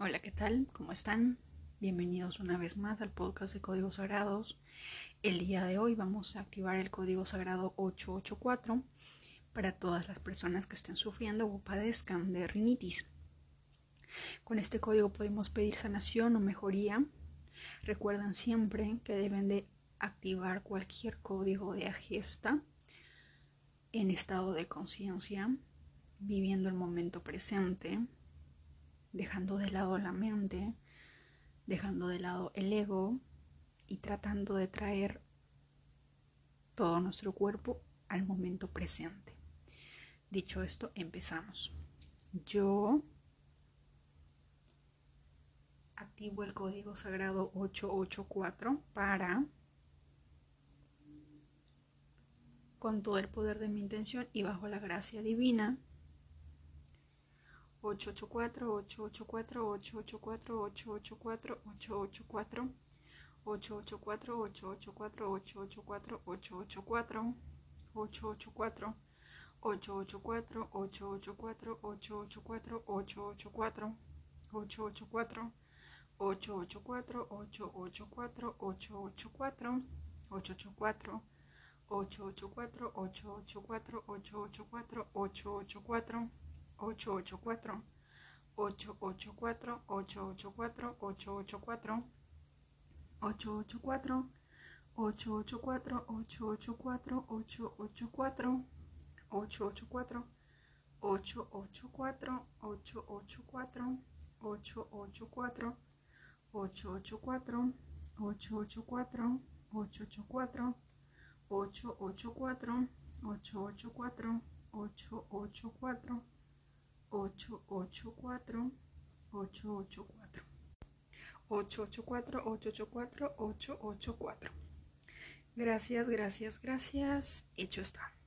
Hola, ¿qué tal? ¿Cómo están? Bienvenidos una vez más al podcast de Códigos Sagrados. El día de hoy vamos a activar el código sagrado 884 para todas las personas que estén sufriendo o padezcan de rinitis. Con este código podemos pedir sanación o mejoría. Recuerden siempre que deben de activar cualquier código de agesta en estado de conciencia, viviendo el momento presente, dejando de lado la mente, dejando de lado el ego y tratando de traer todo nuestro cuerpo al momento presente. Dicho esto, empezamos. Yo activo el código sagrado 884 para con todo el poder de mi intención y bajo la gracia divina 884 884 884 884 884 884 884 884 884 884 884 884 884 884 884 884 884 884 884 884 884 884 884 884 884 884 884 884 884 884 884 884 884 884 884 884 884 884 884 884 884 884 884 884 884 884 884 884 884 884 884 884 884 884 884 884 884 884 884 884 884 884 884 884 Gracias, gracias, gracias. Hecho está.